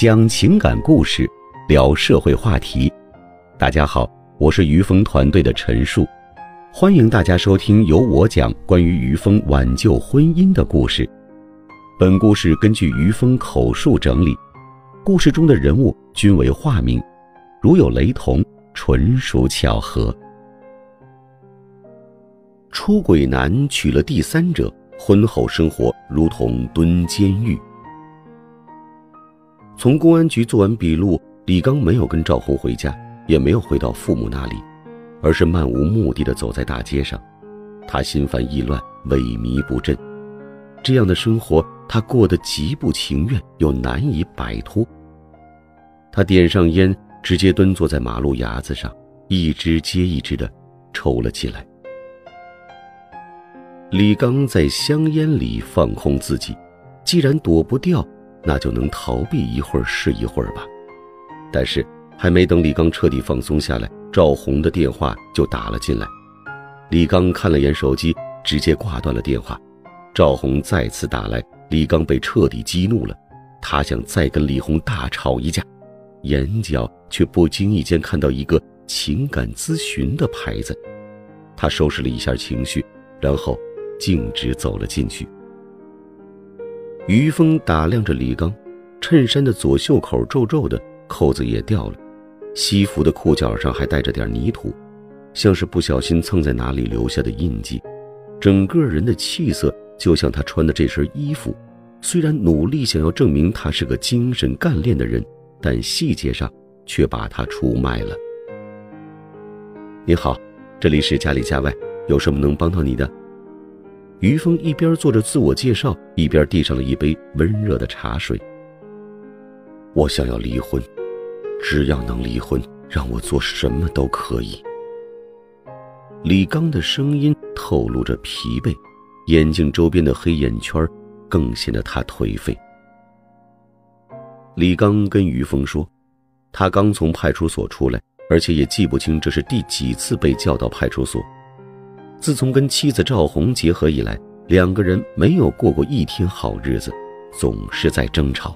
讲情感故事，聊社会话题。大家好，我是于峰团队的陈述，欢迎大家收听由我讲关于于峰挽救婚姻的故事。本故事根据于峰口述整理，故事中的人物均为化名，如有雷同，纯属巧合。出轨男娶了第三者，婚后生活如同蹲监狱。从公安局做完笔录，李刚没有跟赵红回家，也没有回到父母那里，而是漫无目的的走在大街上。他心烦意乱，萎靡不振。这样的生活，他过得极不情愿，又难以摆脱。他点上烟，直接蹲坐在马路牙子上，一支接一支的抽了起来。李刚在香烟里放空自己，既然躲不掉，那就能逃避一会儿是一会儿吧。但是还没等李刚彻底放松下来，赵红的电话就打了进来。李刚看了眼手机，直接挂断了电话。赵红再次打来，李刚被彻底激怒了，他想再跟李红大吵一架，眼角却不经意间看到一个情感咨询的牌子，他收拾了一下情绪，然后。径直走了进去。于峰打量着李刚，衬衫的左袖口皱皱的，扣子也掉了，西服的裤脚上还带着点泥土，像是不小心蹭在哪里留下的印记。整个人的气色就像他穿的这身衣服，虽然努力想要证明他是个精神干练的人，但细节上却把他出卖了。你好，这里是家里家外，有什么能帮到你的？于峰一边做着自我介绍，一边递上了一杯温热的茶水。我想要离婚，只要能离婚，让我做什么都可以。李刚的声音透露着疲惫，眼睛周边的黑眼圈更显得他颓废。李刚跟于峰说，他刚从派出所出来，而且也记不清这是第几次被叫到派出所。自从跟妻子赵红结合以来，两个人没有过过一天好日子，总是在争吵。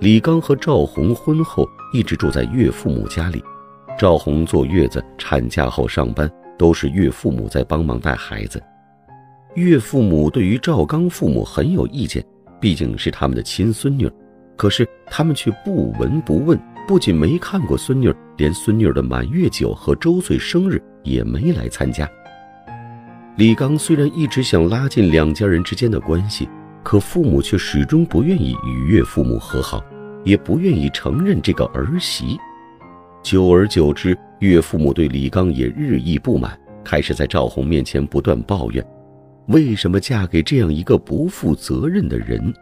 李刚和赵红婚后一直住在岳父母家里，赵红坐月子、产假后上班，都是岳父母在帮忙带孩子。岳父母对于赵刚父母很有意见，毕竟是他们的亲孙女，可是他们却不闻不问。不仅没看过孙女，连孙女的满月酒和周岁生日也没来参加。李刚虽然一直想拉近两家人之间的关系，可父母却始终不愿意与岳父母和好，也不愿意承认这个儿媳。久而久之，岳父母对李刚也日益不满，开始在赵红面前不断抱怨：为什么嫁给这样一个不负责任的人？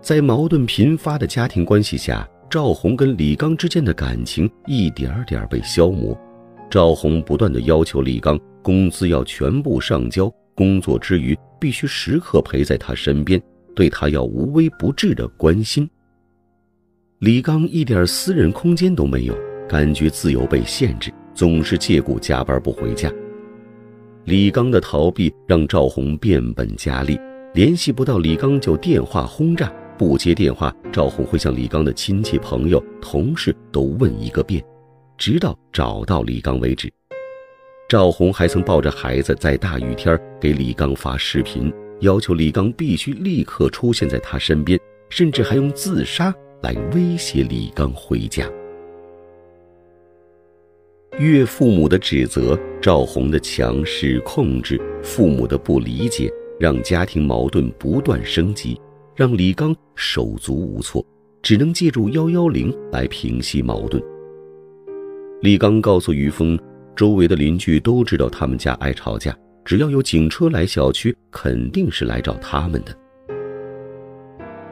在矛盾频发的家庭关系下，赵红跟李刚之间的感情一点点被消磨。赵红不断的要求李刚工资要全部上交，工作之余必须时刻陪在他身边，对他要无微不至的关心。李刚一点私人空间都没有，感觉自由被限制，总是借故加班不回家。李刚的逃避让赵红变本加厉，联系不到李刚就电话轰炸。不接电话，赵红会向李刚的亲戚、朋友、同事都问一个遍，直到找到李刚为止。赵红还曾抱着孩子在大雨天给李刚发视频，要求李刚必须立刻出现在他身边，甚至还用自杀来威胁李刚回家。岳父母的指责，赵红的强势控制，父母的不理解，让家庭矛盾不断升级。让李刚手足无措，只能借助幺幺零来平息矛盾。李刚告诉于峰，周围的邻居都知道他们家爱吵架，只要有警车来小区，肯定是来找他们的。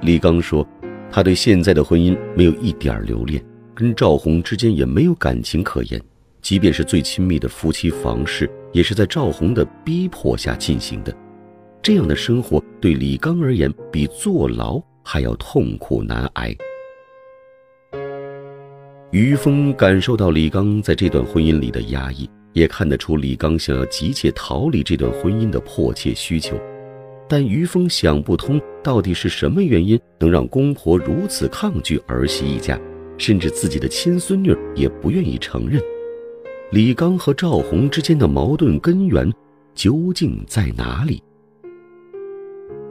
李刚说，他对现在的婚姻没有一点留恋，跟赵红之间也没有感情可言，即便是最亲密的夫妻房事，也是在赵红的逼迫下进行的。这样的生活对李刚而言，比坐牢还要痛苦难挨。于峰感受到李刚在这段婚姻里的压抑，也看得出李刚想要急切逃离这段婚姻的迫切需求。但于峰想不通，到底是什么原因能让公婆如此抗拒儿媳一家，甚至自己的亲孙女也不愿意承认。李刚和赵红之间的矛盾根源究竟在哪里？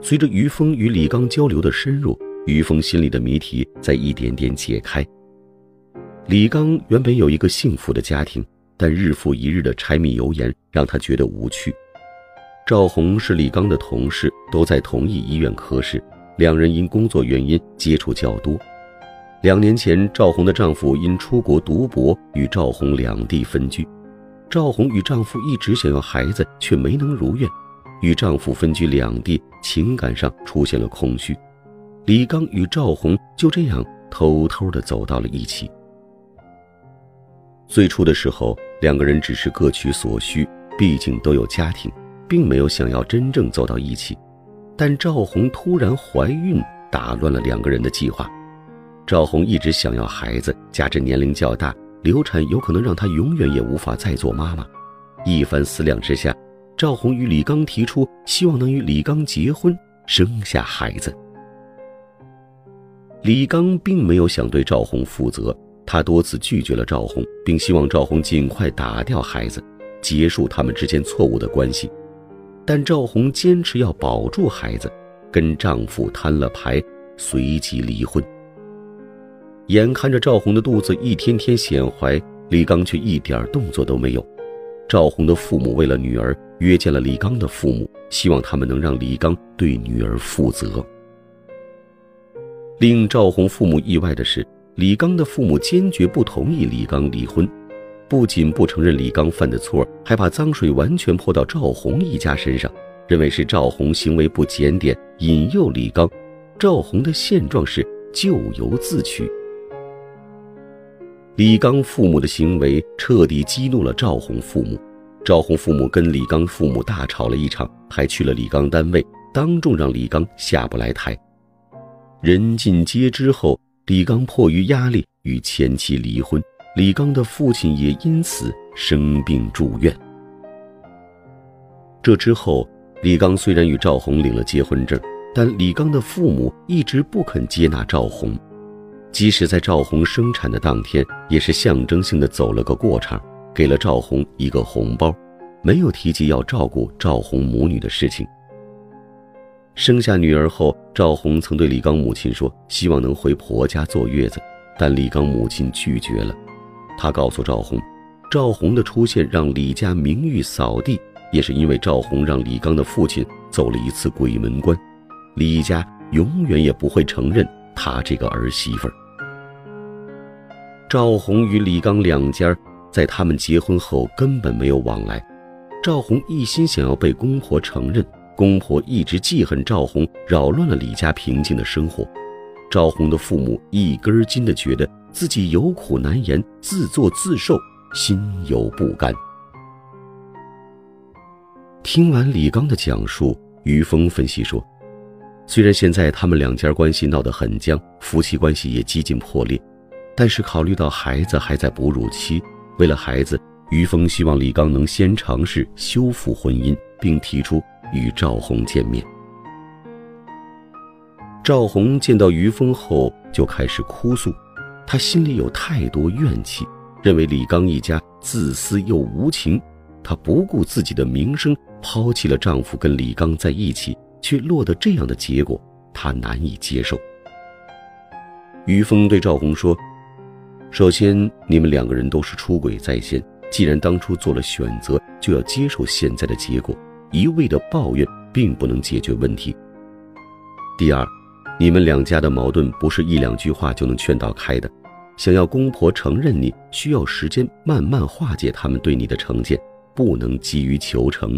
随着于峰与李刚交流的深入，于峰心里的谜题在一点点解开。李刚原本有一个幸福的家庭，但日复一日的柴米油盐让他觉得无趣。赵红是李刚的同事，都在同一医院科室，两人因工作原因接触较多。两年前，赵红的丈夫因出国读博，与赵红两地分居。赵红与丈夫一直想要孩子，却没能如愿，与丈夫分居两地，情感上出现了空虚。李刚与赵红就这样偷偷的走到了一起。最初的时候，两个人只是各取所需，毕竟都有家庭。并没有想要真正走到一起，但赵红突然怀孕，打乱了两个人的计划。赵红一直想要孩子，加之年龄较大，流产有可能让她永远也无法再做妈妈。一番思量之下，赵红与李刚提出，希望能与李刚结婚，生下孩子。李刚并没有想对赵红负责，他多次拒绝了赵红，并希望赵红尽快打掉孩子，结束他们之间错误的关系。但赵红坚持要保住孩子，跟丈夫摊了牌，随即离婚。眼看着赵红的肚子一天天显怀，李刚却一点动作都没有。赵红的父母为了女儿约见了李刚的父母，希望他们能让李刚对女儿负责。令赵红父母意外的是，李刚的父母坚决不同意李刚离婚。不仅不承认李刚犯的错，还把脏水完全泼到赵红一家身上，认为是赵红行为不检点，引诱李刚。赵红的现状是咎由自取。李刚父母的行为彻底激怒了赵红父母，赵红父母跟李刚父母大吵了一场，还去了李刚单位，当众让李刚下不来台。人尽皆知后，李刚迫于压力与前妻离婚。李刚的父亲也因此生病住院。这之后，李刚虽然与赵红领了结婚证，但李刚的父母一直不肯接纳赵红，即使在赵红生产的当天，也是象征性的走了个过场，给了赵红一个红包，没有提及要照顾赵红母女的事情。生下女儿后，赵红曾对李刚母亲说，希望能回婆家坐月子，但李刚母亲拒绝了。她告诉赵红，赵红的出现让李家名誉扫地，也是因为赵红让李刚的父亲走了一次鬼门关，李家永远也不会承认他这个儿媳妇儿。赵红与李刚两家在他们结婚后根本没有往来，赵红一心想要被公婆承认，公婆一直记恨赵红，扰乱了李家平静的生活。赵红的父母一根筋的觉得。自己有苦难言，自作自受，心有不甘。听完李刚的讲述，于峰分析说：“虽然现在他们两家关系闹得很僵，夫妻关系也几近破裂，但是考虑到孩子还在哺乳期，为了孩子，于峰希望李刚能先尝试修复婚姻，并提出与赵红见面。”赵红见到于峰后，就开始哭诉。她心里有太多怨气，认为李刚一家自私又无情。她不顾自己的名声，抛弃了丈夫，跟李刚在一起，却落得这样的结果，她难以接受。于峰对赵红说：“首先，你们两个人都是出轨在先，既然当初做了选择，就要接受现在的结果。一味的抱怨并不能解决问题。第二。”你们两家的矛盾不是一两句话就能劝导开的，想要公婆承认你，需要时间慢慢化解他们对你的成见，不能急于求成。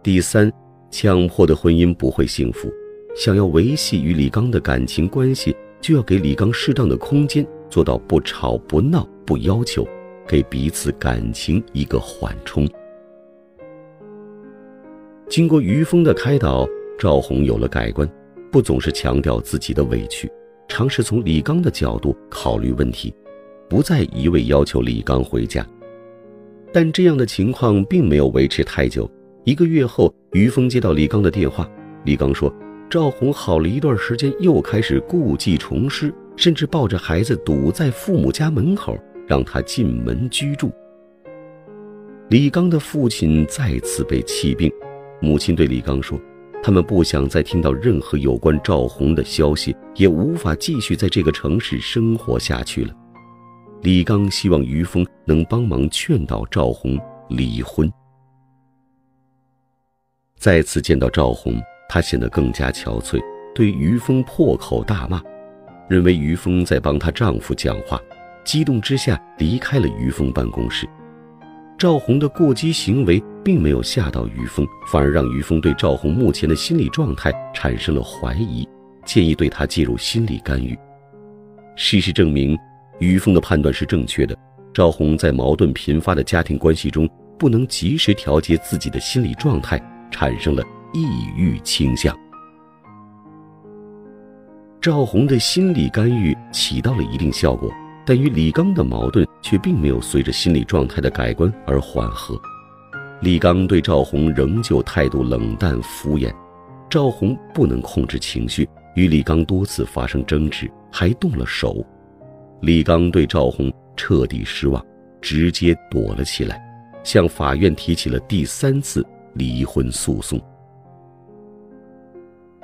第三，强迫的婚姻不会幸福，想要维系与李刚的感情关系，就要给李刚适当的空间，做到不吵不闹不要求，给彼此感情一个缓冲。经过于峰的开导，赵红有了改观。不总是强调自己的委屈，尝试从李刚的角度考虑问题，不再一味要求李刚回家。但这样的情况并没有维持太久。一个月后，于峰接到李刚的电话，李刚说，赵红好了一段时间，又开始故技重施，甚至抱着孩子堵在父母家门口，让他进门居住。李刚的父亲再次被气病，母亲对李刚说。他们不想再听到任何有关赵红的消息，也无法继续在这个城市生活下去了。李刚希望于峰能帮忙劝导赵红离婚。再次见到赵红，她显得更加憔悴，对于峰破口大骂，认为于峰在帮她丈夫讲话，激动之下离开了于峰办公室。赵红的过激行为并没有吓到于峰，反而让于峰对赵红目前的心理状态产生了怀疑，建议对她介入心理干预。事实证明，于峰的判断是正确的。赵红在矛盾频发的家庭关系中，不能及时调节自己的心理状态，产生了抑郁倾向。赵红的心理干预起到了一定效果。但与李刚的矛盾却并没有随着心理状态的改观而缓和。李刚对赵红仍旧态度冷淡敷衍，赵红不能控制情绪，与李刚多次发生争执，还动了手。李刚对赵红彻底失望，直接躲了起来，向法院提起了第三次离婚诉讼。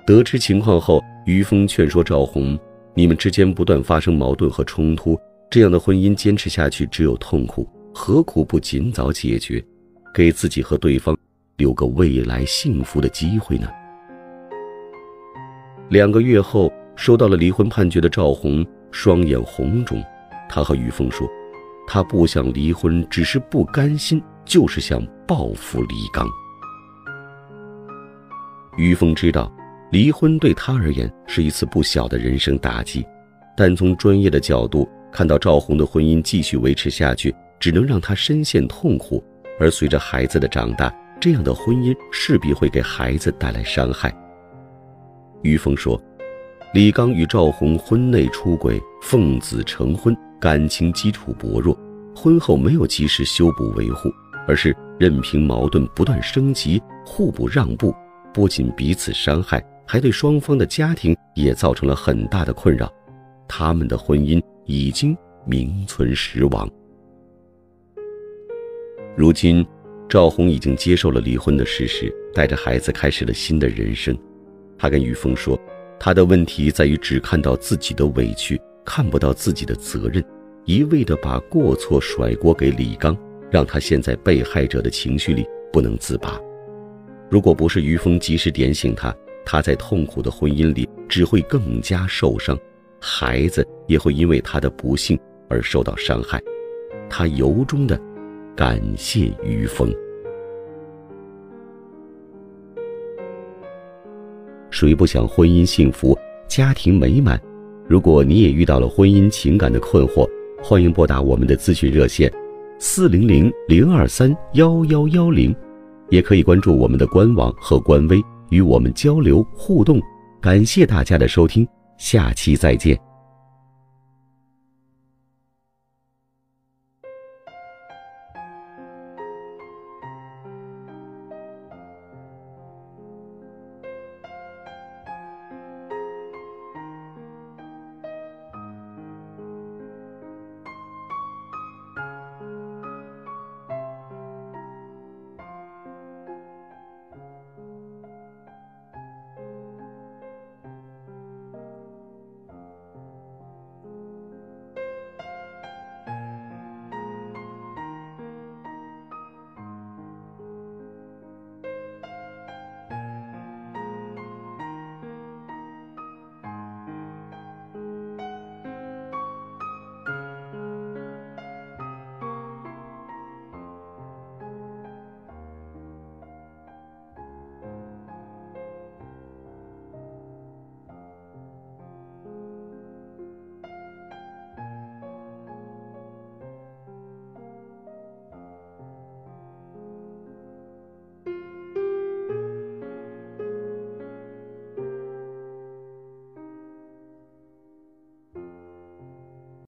得知情况后，于峰劝说赵红：“你们之间不断发生矛盾和冲突。”这样的婚姻坚持下去只有痛苦，何苦不尽早解决，给自己和对方留个未来幸福的机会呢？两个月后，收到了离婚判决的赵红双眼红肿，她和于峰说：“她不想离婚，只是不甘心，就是想报复李刚。”于峰知道，离婚对他而言是一次不小的人生打击，但从专业的角度。看到赵红的婚姻继续维持下去，只能让她深陷痛苦。而随着孩子的长大，这样的婚姻势必会给孩子带来伤害。于峰说：“李刚与赵红婚内出轨，奉子成婚，感情基础薄弱，婚后没有及时修补维护，而是任凭矛盾不断升级，互不让步，不仅彼此伤害，还对双方的家庭也造成了很大的困扰。他们的婚姻。”已经名存实亡。如今，赵红已经接受了离婚的事实，带着孩子开始了新的人生。他跟于峰说：“他的问题在于只看到自己的委屈，看不到自己的责任，一味的把过错甩锅给李刚，让他陷在被害者的情绪里不能自拔。如果不是于峰及时点醒他，他在痛苦的婚姻里只会更加受伤。”孩子也会因为他的不幸而受到伤害，他由衷的感谢于峰。谁不想婚姻幸福、家庭美满？如果你也遇到了婚姻情感的困惑，欢迎拨打我们的咨询热线：四零零零二三幺幺幺零，也可以关注我们的官网和官微与我们交流互动。感谢大家的收听。下期再见。